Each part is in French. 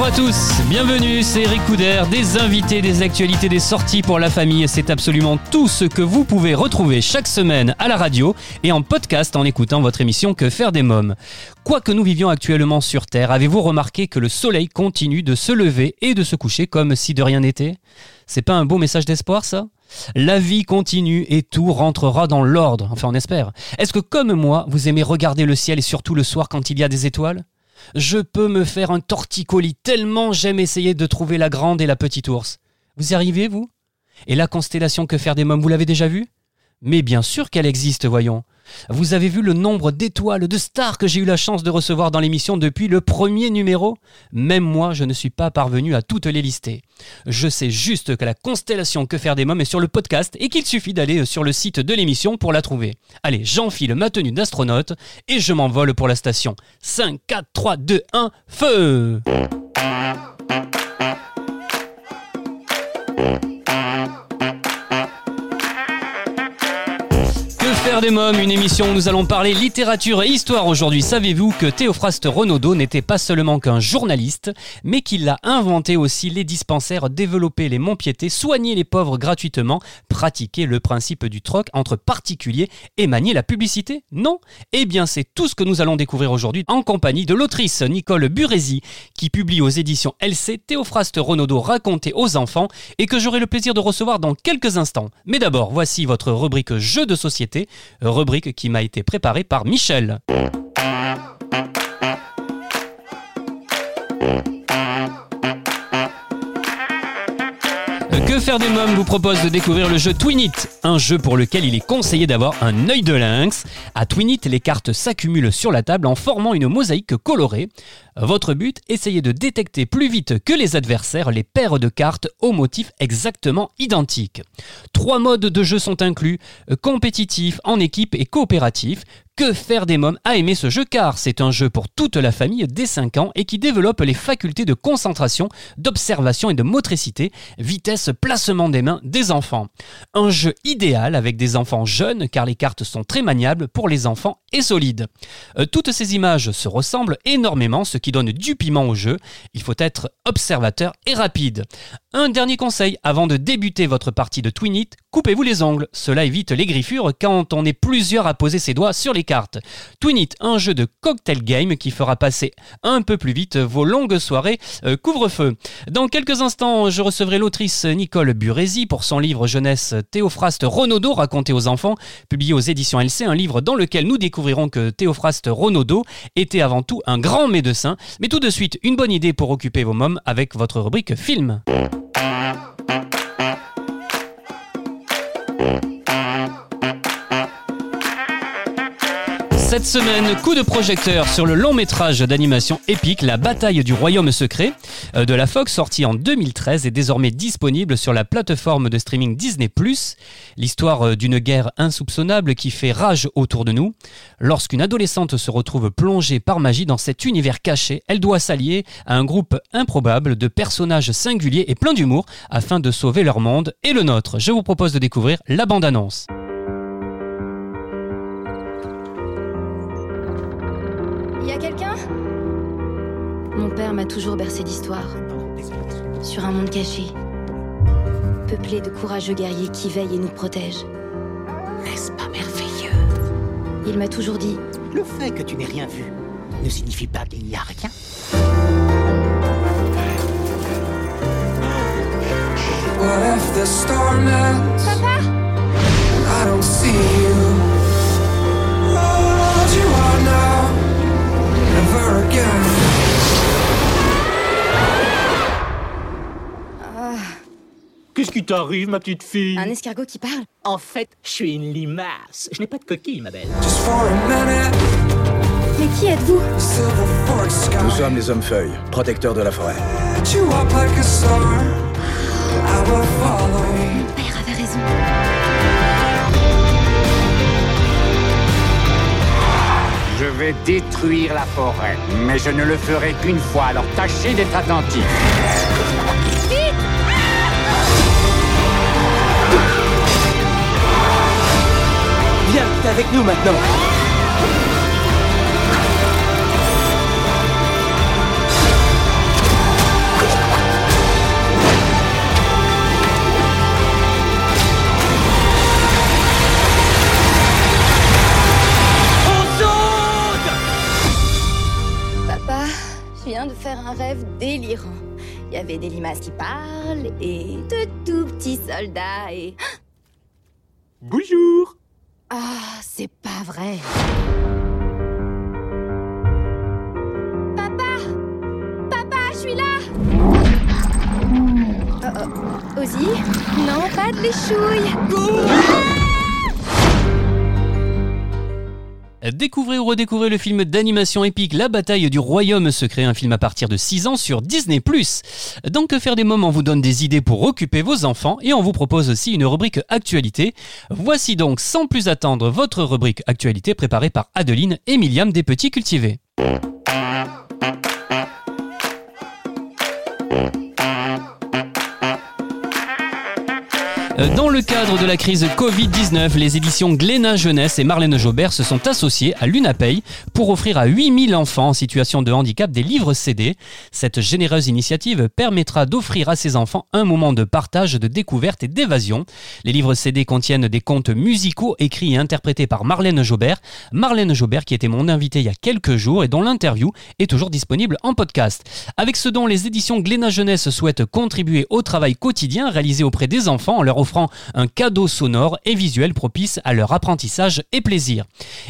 Bonjour à tous, bienvenue, c'est Eric des invités, des actualités, des sorties pour la famille, c'est absolument tout ce que vous pouvez retrouver chaque semaine à la radio et en podcast en écoutant votre émission Que faire des mômes. Quoi que nous vivions actuellement sur Terre, avez-vous remarqué que le soleil continue de se lever et de se coucher comme si de rien n'était? C'est pas un beau message d'espoir ça? La vie continue et tout rentrera dans l'ordre, enfin on espère. Est-ce que comme moi, vous aimez regarder le ciel et surtout le soir quand il y a des étoiles? Je peux me faire un torticolis tellement j'aime essayer de trouver la grande et la petite ours. Vous y arrivez, vous? Et la constellation Que faire des mômes, vous l'avez déjà vue? Mais bien sûr qu'elle existe, voyons. Vous avez vu le nombre d'étoiles, de stars que j'ai eu la chance de recevoir dans l'émission depuis le premier numéro? Même moi, je ne suis pas parvenu à toutes les lister. Je sais juste que la constellation Que faire des mômes est sur le podcast et qu'il suffit d'aller sur le site de l'émission pour la trouver. Allez, j'enfile ma tenue d'astronaute et je m'envole pour la station. 5, 4, 3, 2, 1, feu Des mômes, une émission où nous allons parler littérature et histoire aujourd'hui. Savez-vous que Théophraste Renaudot n'était pas seulement qu'un journaliste, mais qu'il a inventé aussi les dispensaires, développé les Montpiétés, soigné les pauvres gratuitement, pratiqué le principe du troc entre particuliers et manier la publicité? Non Eh bien, c'est tout ce que nous allons découvrir aujourd'hui en compagnie de l'autrice Nicole Burési, qui publie aux éditions LC Théophraste Renaudot raconté aux enfants et que j'aurai le plaisir de recevoir dans quelques instants. Mais d'abord, voici votre rubrique Jeux de société, rubrique qui m'a été préparée par Michel. Que faire des mômes vous propose de découvrir le jeu Twinit, un jeu pour lequel il est conseillé d'avoir un œil de lynx. À Twinit, les cartes s'accumulent sur la table en formant une mosaïque colorée. Votre but, essayez de détecter plus vite que les adversaires les paires de cartes au motif exactement identique. Trois modes de jeu sont inclus, compétitif, en équipe et coopératif. Que faire des mômes a aimé ce jeu car c'est un jeu pour toute la famille dès 5 ans et qui développe les facultés de concentration, d'observation et de motricité, vitesse, placement des mains des enfants. Un jeu idéal avec des enfants jeunes car les cartes sont très maniables pour les enfants et solides. Euh, toutes ces images se ressemblent énormément, ce qui donne du piment au jeu. Il faut être observateur et rapide. Un dernier conseil, avant de débuter votre partie de Twinit, coupez-vous les ongles. Cela évite les griffures quand on est plusieurs à poser ses doigts sur les cartes. Twinit, un jeu de cocktail game qui fera passer un peu plus vite vos longues soirées euh, couvre-feu. Dans quelques instants, je recevrai l'autrice Nicole Burési pour son livre jeunesse Théophraste Renaudot raconté aux enfants, publié aux éditions LC, un livre dans lequel nous découvrirons que Théophraste Renaudot était avant tout un grand médecin. Mais tout de suite, une bonne idée pour occuper vos mômes avec votre rubrique film. Cette semaine, coup de projecteur sur le long métrage d'animation épique La bataille du royaume secret euh, de la Fox sorti en 2013 et désormais disponible sur la plateforme de streaming Disney+. L'histoire euh, d'une guerre insoupçonnable qui fait rage autour de nous. Lorsqu'une adolescente se retrouve plongée par magie dans cet univers caché, elle doit s'allier à un groupe improbable de personnages singuliers et pleins d'humour afin de sauver leur monde et le nôtre. Je vous propose de découvrir la bande-annonce. Y a quelqu'un? Mon père m'a toujours bercé d'histoires. Sur un monde caché. Peuplé de courageux guerriers qui veillent et nous protègent. N'est-ce pas merveilleux? Il m'a toujours dit Le fait que tu n'aies rien vu ne signifie pas qu'il n'y a rien. What if the storm ends? Papa I don't see you. What you are now, qui t'arrive, ma petite fille Un escargot qui parle En fait, je suis une limace. Je n'ai pas de coquille, ma belle. Mais qui êtes-vous? Nous sommes les hommes-feuilles, protecteurs de la forêt. Mon père avait raison. Je vais détruire la forêt, mais je ne le ferai qu'une fois, alors tâchez d'être attentif. Avec nous maintenant. Papa, je viens de faire un rêve délirant. Il y avait des limaces qui parlent et de tout petits soldats et... Bonjour Ah, c'est pas vrai. Papa Papa, je suis là Oh, oh. Ozzy? Non, pas de l'échouille Découvrez ou redécouvrez le film d'animation épique La bataille du royaume secret, un film à partir de 6 ans sur Disney+. Donc Que faire des moments vous donne des idées pour occuper vos enfants et on vous propose aussi une rubrique actualité. Voici donc sans plus attendre votre rubrique actualité préparée par Adeline et Myriam des Petits Cultivés. Dans le cadre de la crise Covid-19, les éditions Glénat Jeunesse et Marlène Jobert se sont associées à l'UNAPEI pour offrir à 8000 enfants en situation de handicap des livres CD. Cette généreuse initiative permettra d'offrir à ces enfants un moment de partage, de découverte et d'évasion. Les livres CD contiennent des contes musicaux écrits et interprétés par Marlène Jobert. Marlène Jobert qui était mon invitée il y a quelques jours et dont l'interview est toujours disponible en podcast. Avec ce dont les éditions Glénat Jeunesse souhaitent contribuer au travail quotidien réalisé auprès des enfants en leur offrant un cadeau sonore et visuel propice à leur apprentissage et plaisir.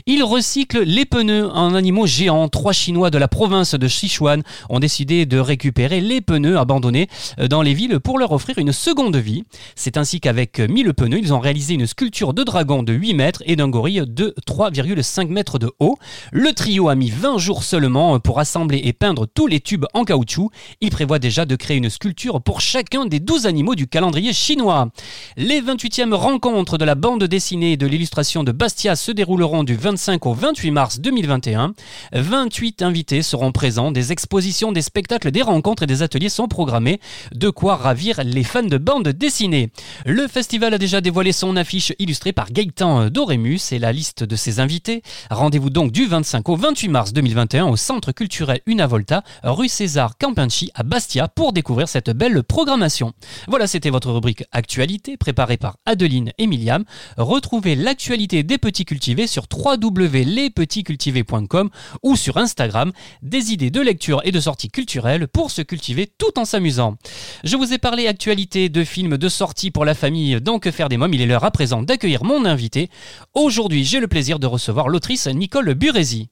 Ils recyclent les pneus en animaux géants. Trois Chinois de la province de Sichuan ont décidé de récupérer les pneus abandonnés dans les villes pour leur offrir une seconde vie. C'est ainsi qu'avec 1000 pneus, ils ont réalisé une sculpture de dragon de 8 mètres et d'un gorille de 3,5 mètres de haut. Le trio a mis 20 jours seulement pour assembler et peindre tous les tubes en caoutchouc. Il prévoit déjà de créer une sculpture pour chacun des 12 animaux du calendrier chinois. Les 28e rencontres de la bande dessinée et de l'illustration de Bastia se dérouleront du 25 au 28 mars 2021. 28 invités seront présents, des expositions, des spectacles, des rencontres et des ateliers sont programmés, de quoi ravir les fans de bande dessinée. Le festival a déjà dévoilé son affiche illustrée par Gaëtan Dorémus et la liste de ses invités. Rendez-vous donc du 25 au 28 mars 2021 au Centre culturel Una Volta, rue César Campinci à Bastia pour découvrir cette belle programmation. Voilà, c'était votre rubrique Actualité préparée par Adeline et Myriam. Retrouvez l'actualité des petits cultivés sur www.lespetitscultivés.com ou sur Instagram. Des idées de lecture et de sorties culturelles pour se cultiver tout en s'amusant. Je vous ai parlé actualité de films de sortie pour la famille dans Que faire des mômes. Il est l'heure à présent d'accueillir mon invité. Aujourd'hui, j'ai le plaisir de recevoir l'autrice Nicole Burezi.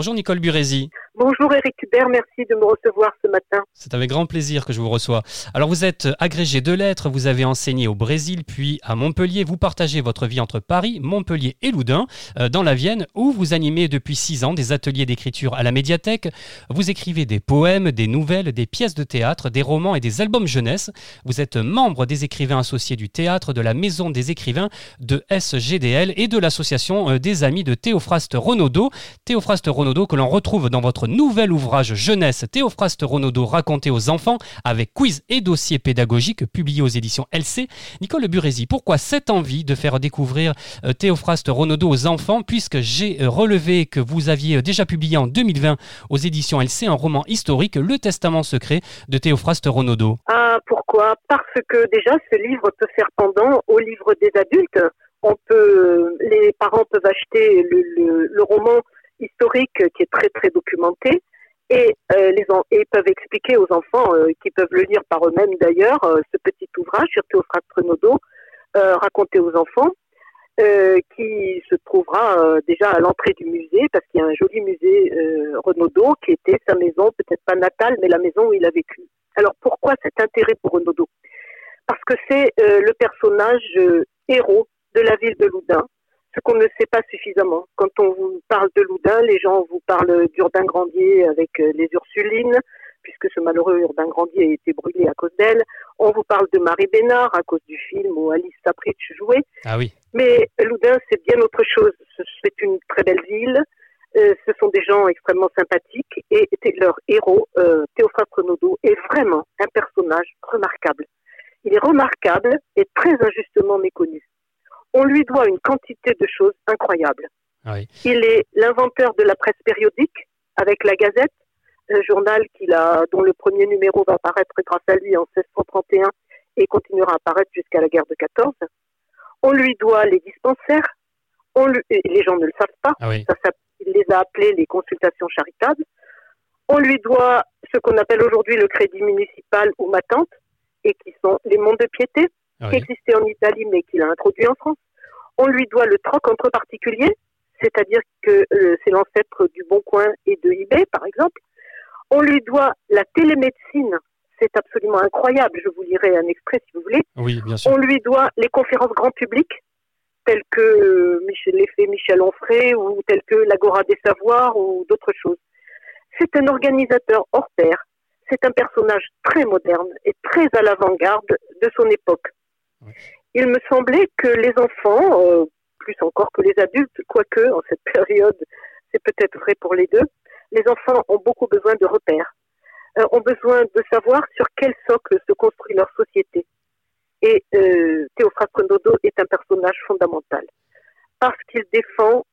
Bonjour Nicole Burezi. Bonjour Eric Hubert, merci de me recevoir ce matin. C'est avec grand plaisir que je vous reçois. Alors vous êtes agrégé de lettres, vous avez enseigné au Brésil puis à Montpellier. Vous partagez votre vie entre Paris, Montpellier et Loudun, euh, dans la Vienne, où vous animez depuis six ans des ateliers d'écriture à la médiathèque. Vous écrivez des poèmes, des nouvelles, des pièces de théâtre, des romans et des albums jeunesse. Vous êtes membre des écrivains associés du théâtre, de la Maison des écrivains, de SGDL et de l'association euh, des amis de Théophraste Renaudot. Théophraste Renaudot que l'on retrouve dans votre nouvel ouvrage jeunesse Théophraste Renaudot raconté aux enfants avec quiz et dossier pédagogique publié aux éditions LC. Nicole Burezi, pourquoi cette envie de faire découvrir euh, Théophraste Renaudot aux enfants puisque j'ai euh, relevé que vous aviez euh, déjà publié en 2020 aux éditions LC un roman historique Le Testament secret de Théophraste Renaudot. Ah, pourquoi? Parce que déjà, ce livre peut faire pendant au livre des adultes. Les parents peuvent acheter le roman historique qui est très très documenté et euh, les et peuvent expliquer aux enfants euh, qui peuvent le lire par eux-mêmes d'ailleurs euh, ce petit ouvrage sur Théophraste euh, raconté aux enfants qui se trouvera déjà à l'entrée du musée parce qu'il y a un joli musée Renaudot qui était sa maison peut-être pas natale mais la maison où il a vécu. Alors pourquoi cet intérêt pour Renaudot? Parce que c'est le personnage héros de la ville de Loudun ce qu'on ne sait pas suffisamment. Quand on vous parle de Loudun, les gens vous parlent d'Urbain Grandier avec euh, les Ursulines, puisque ce malheureux Urbain Grandier a été brûlé à cause d'elle. On vous parle de Marie Bénard à cause du film où Alice Sapritch jouait. Ah oui. Mais Loudun, c'est bien autre chose. Ce- C'est une très belle ville. Euh, ce sont des gens extrêmement sympathiques et leur héros, euh, Renaudot, est vraiment un personnage remarquable. Il est remarquable et très injustement méconnu. On lui doit une quantité de choses incroyables. Ah oui. Il est l'inventeur de la presse périodique avec la Gazette, un journal qu'il a, dont le premier numéro va apparaître grâce à lui en 1631 et continuera à apparaître jusqu'à la guerre de 14. On lui doit les dispensaires. On lui- les gens ne le savent pas. Ah oui. Ça s'appelle- il les a appelés les consultations charitables. On lui doit ce qu'on appelle aujourd'hui le crédit municipal ou ma tante, et qui sont les mondes de piété, Qui oui. existaient en Italie mais qu'il a introduit en France. On lui doit le troc entre particuliers, c'est-à-dire que euh, c'est l'ancêtre du Bon Coin et de eBay, par exemple. On lui doit la télémédecine, c'est absolument incroyable, je vous lirai un extrait si vous voulez. Oui, bien sûr. On lui doit les conférences grand public, telles que euh, l'effet Michel Onfray ou telles que l'Agora des Savoirs ou d'autres choses. C'est un organisateur hors pair. C'est un personnage très moderne et très à l'avant-garde de son époque. Il me semblait que les enfants, euh, plus encore que les adultes, quoique en cette période, c'est peut-être vrai pour les deux, les enfants ont beaucoup besoin de repères, euh, ont besoin de savoir sur quel socle se construit leur société. Et euh, Théophraste Renaudot est un personnage fondamental parce qu'il défend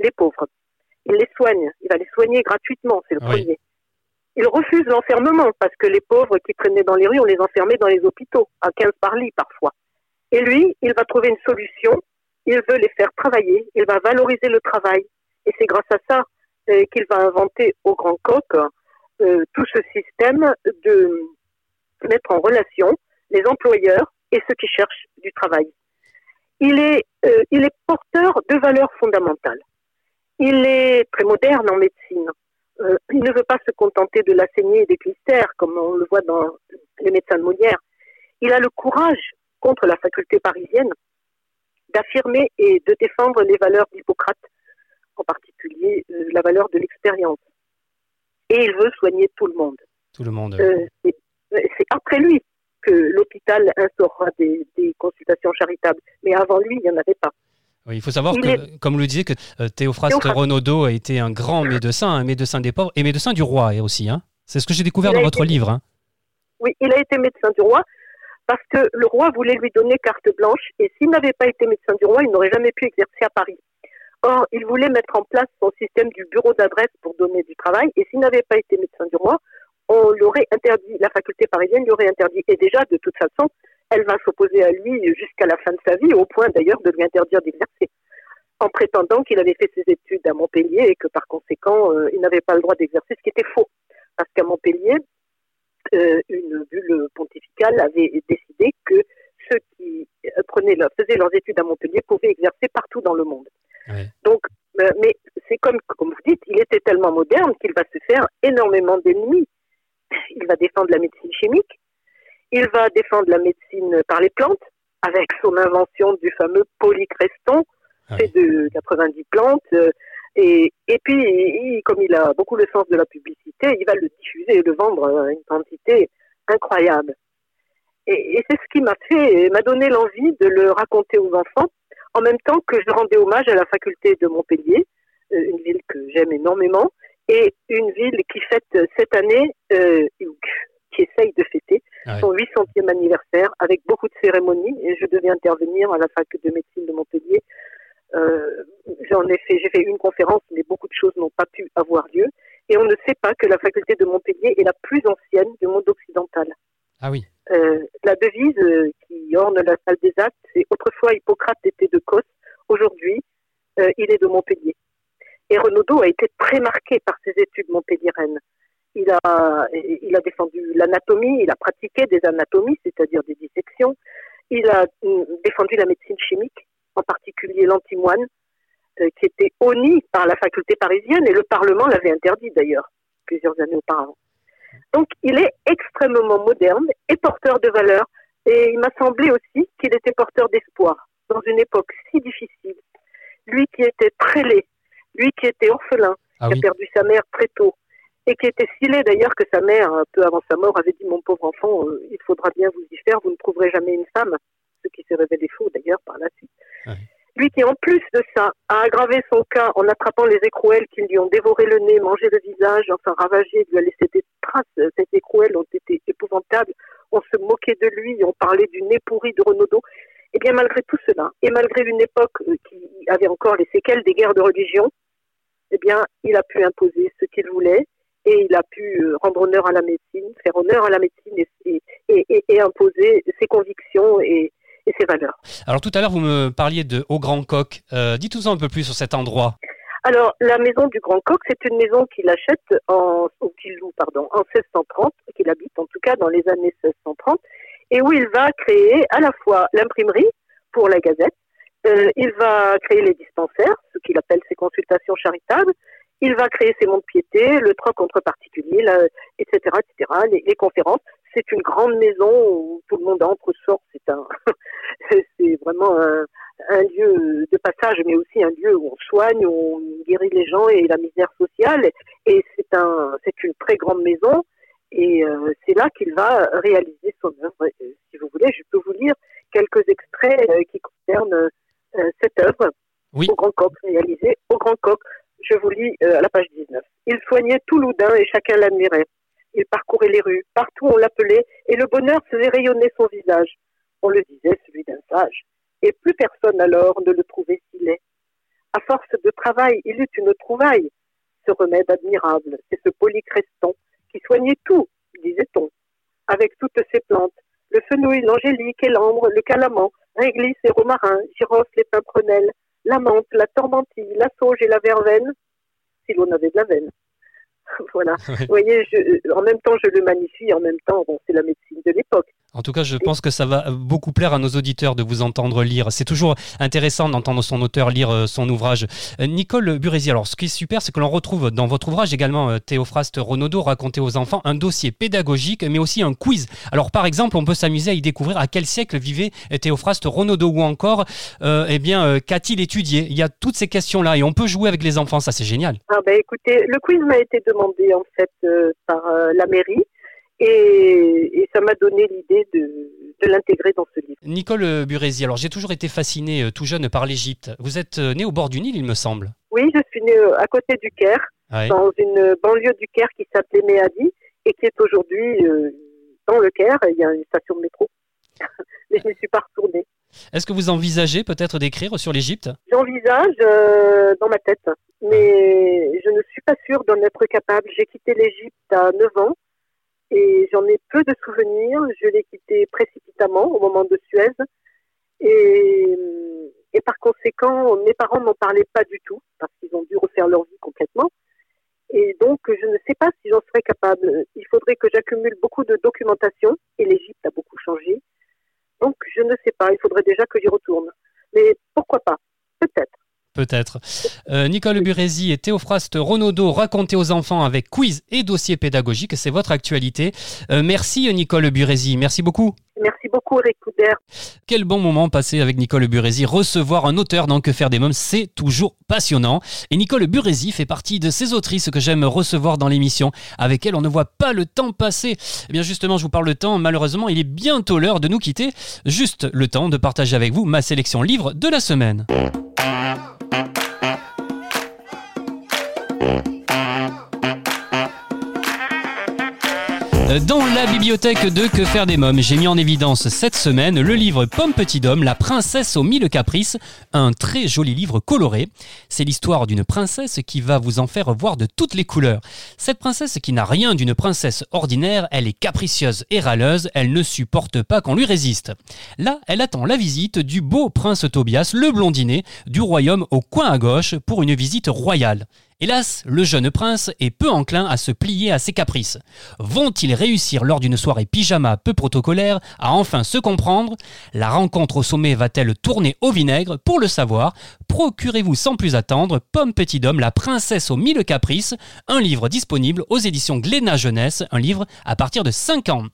les pauvres. Il les soigne, il va les soigner gratuitement, c'est le Oui. premier. Il refuse l'enfermement parce que les pauvres qui traînaient dans les rues, on les enfermait dans les hôpitaux, à 15 par lit parfois. Et lui, il va trouver une solution, il veut les faire travailler, il va valoriser le travail. Et c'est grâce à ça euh, qu'il va inventer au Grand Coq euh, tout ce système de mettre en relation les employeurs et ceux qui cherchent du travail. Il est, euh, il est porteur de valeurs fondamentales. Il est très moderne en médecine. Il ne veut pas se contenter de la saignée et des clistères, comme on le voit dans les médecins de Molière. Il a le courage, contre la faculté parisienne, d'affirmer et de défendre les valeurs d'Hippocrate, en particulier euh, la valeur de l'expérience. Et il veut soigner tout le monde. Tout le monde. Euh, c'est c'est après lui que l'hôpital instaurera des, des consultations charitables. Mais avant lui, il n'y en avait pas. Oui, il faut savoir il que, est- comme le disiez, que euh, Théophraste Théophraste. Renaudot a été un grand médecin, un médecin des pauvres et médecin du roi aussi. Hein. C'est ce que j'ai découvert Il dans votre été- livre. hein. Oui, il a été médecin du roi parce que le roi voulait lui donner carte blanche et s'il n'avait pas été médecin du roi, il n'aurait jamais pu exercer à Paris. Or, il voulait mettre en place son système du bureau d'adresse pour donner du travail et s'il n'avait pas été médecin du roi, on l'aurait interdit, la faculté parisienne lui aurait interdit. Et déjà, de toute façon, elle va s'opposer à lui jusqu'à la fin de sa vie, au point d'ailleurs de lui interdire d'exercer, en prétendant qu'il avait fait ses études à Montpellier et que par conséquent, euh, il n'avait pas le droit d'exercer, ce qui était faux. Parce qu'à Montpellier, une bulle pontificale avait décidé que ceux qui euh, prenaient leur- faisaient leurs études à Montpellier pouvaient exercer partout dans le monde. Ouais. Donc, euh, mais c'est comme, comme vous dites, il était tellement moderne qu'il va se faire énormément d'ennemis. Il va défendre la médecine chimique, il va défendre la médecine par les plantes, avec son invention du fameux polycreston, Ah fait de 90 plantes. Et, et puis, il- comme il a beaucoup le sens de la publicité, il va le diffuser et le vendre à une quantité incroyable. Et, et c'est ce qui m'a fait, m'a donné l'envie de le raconter aux enfants, en même temps que je rendais hommage à la faculté de Montpellier, euh, une ville que j'aime énormément, et une ville qui fête cette année, euh, qui essaye de fêter Ah son 800e anniversaire avec beaucoup de cérémonies. Et je devais intervenir à la fac de médecine de Montpellier. Euh, J'en ai fait, j'ai fait une conférence, mais beaucoup de choses n'ont pas pu avoir lieu. Et on ne sait pas que la faculté de Montpellier est la plus ancienne du monde occidental. Ah oui. Euh, la devise euh, qui orne la salle des actes, c'est autrefois Hippocrate était de Cos, aujourd'hui euh, il est de Montpellier. Et Renaudot a été très marqué par ses études montpelliéraines. Il a, il a défendu l'anatomie, il a pratiqué des anatomies, c'est-à-dire des dissections. Il a mm, défendu la médecine chimique, en particulier l'antimoine, euh, qui était honni par la faculté parisienne et le Parlement l'avait interdit d'ailleurs plusieurs années auparavant. Donc il est extrêmement moderne et porteur de valeurs. Et il m'a semblé aussi qu'il était porteur d'espoir dans une époque si difficile. Lui qui était très laid, lui qui était orphelin, Ah qui oui. a perdu sa mère très tôt, et qui était si laid d'ailleurs que sa mère, un peu avant sa mort, avait dit Mon pauvre enfant, euh, il faudra bien vous y faire, vous ne trouverez jamais une femme. Ce qui s'est révélé faux d'ailleurs par la suite. Lui qui, en plus de ça, a aggravé son cas en attrapant les écrouelles qui lui ont dévoré le nez, mangé le visage, enfin ravagé, lui a laissé des traces. Ces écrouelles ont été épouvantables. On se moquait de lui, on parlait du nez pourri de Renaudot. Et bien malgré tout cela, et malgré une époque euh, qui avait encore les séquelles des guerres de religion, eh bien, il a pu imposer ce qu'il voulait et il a pu euh, rendre honneur à la médecine, faire honneur à la médecine et, et imposer ses convictions et, et ses valeurs. Alors tout à l'heure, vous me parliez de Au Grand Coq. Euh, Dites-nous un peu plus sur cet endroit. Alors, la maison du Grand Coq, c'est une maison qu'il achète en, ou qu'il loue, pardon, en 1630, qu'il habite en tout cas dans les années 1630, et où il va créer à la fois l'imprimerie pour la Gazette, euh, il va créer les dispensaires, ce qu'il appelle ses consultations charitables, il va créer ses monts de piété, le troc entre particuliers, la, etc., etc., les, les conférences. C'est une grande maison où tout le monde entre, sort. C'est un, c'est vraiment un, un lieu de passage, mais aussi un lieu où on soigne, où on guérit les gens et la misère sociale. Et c'est un, c'est une très grande maison. Et euh, c'est là qu'il va réaliser son œuvre. Et, si vous voulez, je peux vous lire quelques extraits euh, qui concernent euh, cette œuvre Oui. au Grand Coq, réalisée au Grand Coq. Je vous lis euh, à la page 19. Il soignait tout Loudun et chacun l'admirait. Il parcourait les rues, partout on l'appelait, et le bonheur faisait rayonner son visage. On le disait celui d'un sage. Et plus personne alors ne le trouvait si laid. À force de travail, il eut une trouvaille. Ce remède admirable, c'est ce polycreston qui soignait tout, disait-on, avec toutes ses plantes. Le fenouil, l'angélique et l'ambre, le calaman, réglisse et romarin, girofle et pimprenelle, la menthe, la tormentille, la sauge et la verveine, si l'on avait de la veine. voilà. Vous voyez, je, en même temps, je le magnifie, en même temps, bon, c'est la médecine de l'époque. En tout cas, je pense que ça va beaucoup plaire à nos auditeurs de vous entendre lire. C'est toujours intéressant d'entendre son auteur lire euh, son ouvrage. Euh, Nicole Burézy, alors ce qui est super, c'est que l'on retrouve dans votre ouvrage également euh, Théophraste Renaudot raconter aux enfants un dossier pédagogique, mais aussi un quiz. Alors par exemple, on peut s'amuser à y découvrir à quel siècle vivait Théophraste Renaudot ou encore, eh bien, qu'a-t-il étudié? Il y a toutes ces questions-là et on peut jouer avec les enfants, ça c'est génial. Ah ben écoutez, le quiz m'a été demandé en fait par la mairie et, et ça m'a donné l'idée de, de l'intégrer dans ce livre. Nicole Burézy, alors j'ai toujours été fasciné euh, tout jeune par l'Égypte. Vous êtes euh, né au bord du Nil, il me semble. Oui, je suis née euh, à côté du Caire, Ouais. dans une banlieue du Caire qui s'appelait Méadi et qui est aujourd'hui euh, dans le Caire. Il y a une station de métro. Mais je ne suis pas retournée. Est-ce que vous envisagez peut-être d'écrire sur l'Égypte? J'envisage euh, dans ma tête, mais je ne suis pas sûre d'en être capable. J'ai quitté l'Égypte à 9 ans et j'en ai peu de souvenirs. Je l'ai quitté précipitamment au moment de Suez et, par conséquent, mes parents n'en parlaient pas du tout parce qu'ils ont dû refaire leur vie complètement. Et donc, je ne sais pas si j'en serais capable. Il faudrait que j'accumule beaucoup de documentation et l'Égypte a beaucoup changé. Donc, je ne sais pas. Il faudrait déjà que j'y retourne. Mais pourquoi pas? Peut-être. Peut-être. Euh, Nicole Burézy et Théophraste Renaudot racontés aux enfants avec quiz et dossier pédagogique. C'est votre actualité. Euh, merci Nicole Burézy. Merci beaucoup. Merci beaucoup, Eric Couder. Quel bon moment passé avec Nicole Burézy. Recevoir un auteur dans Que faire des mômes, c'est toujours passionnant. Et Nicole Burézy fait partie de ces autrices que j'aime recevoir dans l'émission. Avec elle, on ne voit pas le temps passer. Eh bien, justement, je vous parle de temps. Malheureusement, il est bientôt l'heure de nous quitter. Juste le temps de partager avec vous ma sélection livre de la semaine. Dans la bibliothèque de Que faire des mômes, j'ai mis en évidence cette semaine le livre Pomme Petit Dôme, La princesse aux mille caprices, un très joli livre coloré. C'est l'histoire d'une princesse qui va vous en faire voir de toutes les couleurs. Cette princesse qui n'a rien d'une princesse ordinaire, elle est capricieuse et râleuse, elle ne supporte pas qu'on lui résiste. Là, elle attend la visite du beau prince Tobias, le blondinet, du royaume au coin à gauche pour une visite royale. Hélas, le jeune prince est peu enclin à se plier à ses caprices. Vont-ils réussir lors d'une soirée pyjama peu protocolaire à enfin se comprendre? La rencontre au sommet va-t-elle tourner au vinaigre? Pour le savoir, procurez-vous sans plus attendre Pomme Petit Dôme, la princesse aux mille caprices, un livre disponible aux éditions Glénat Jeunesse, un livre à partir de 5 ans.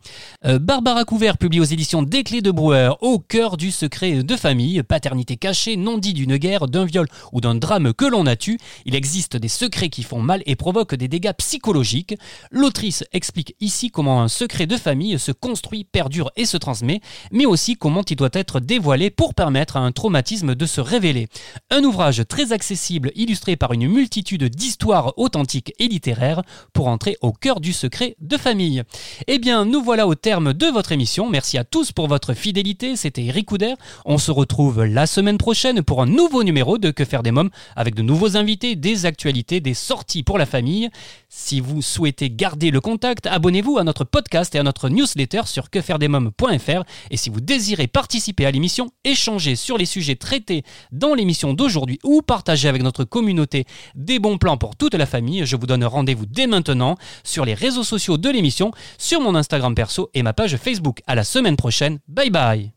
Euh, Barbara Couvert publie aux éditions Des Clés de Brouwer, au cœur du secret de famille, paternité cachée, non dit d'une guerre, d'un viol ou d'un drame que l'on a tu. Il existe des secrets qui font mal et provoquent des dégâts psychologiques. L'autrice explique ici comment un secret de famille se construit, perdure et se transmet, mais aussi comment il doit être dévoilé pour permettre à un traumatisme de se révéler. Un ouvrage très accessible, illustré par une multitude d'histoires authentiques et littéraires pour entrer au cœur du secret de famille. Eh bien, nous voilà au terme de votre émission. Merci à tous pour votre fidélité. C'était Eric Couder. On se retrouve la semaine prochaine pour un nouveau numéro de Que faire des mômes avec de nouveaux invités, des actualités, des sorties pour la famille. Si vous souhaitez garder le contact, abonnez-vous à notre podcast et à notre newsletter sur quefairedesmômes.fr. Et si vous désirez participer à l'émission, échanger sur les sujets traités dans l'émission d'aujourd'hui ou partager avec notre communauté des bons plans pour toute la famille, je vous donne rendez-vous dès maintenant sur les réseaux sociaux de l'émission, sur mon Instagram perso et ma page Facebook. À la semaine prochaine. Bye bye.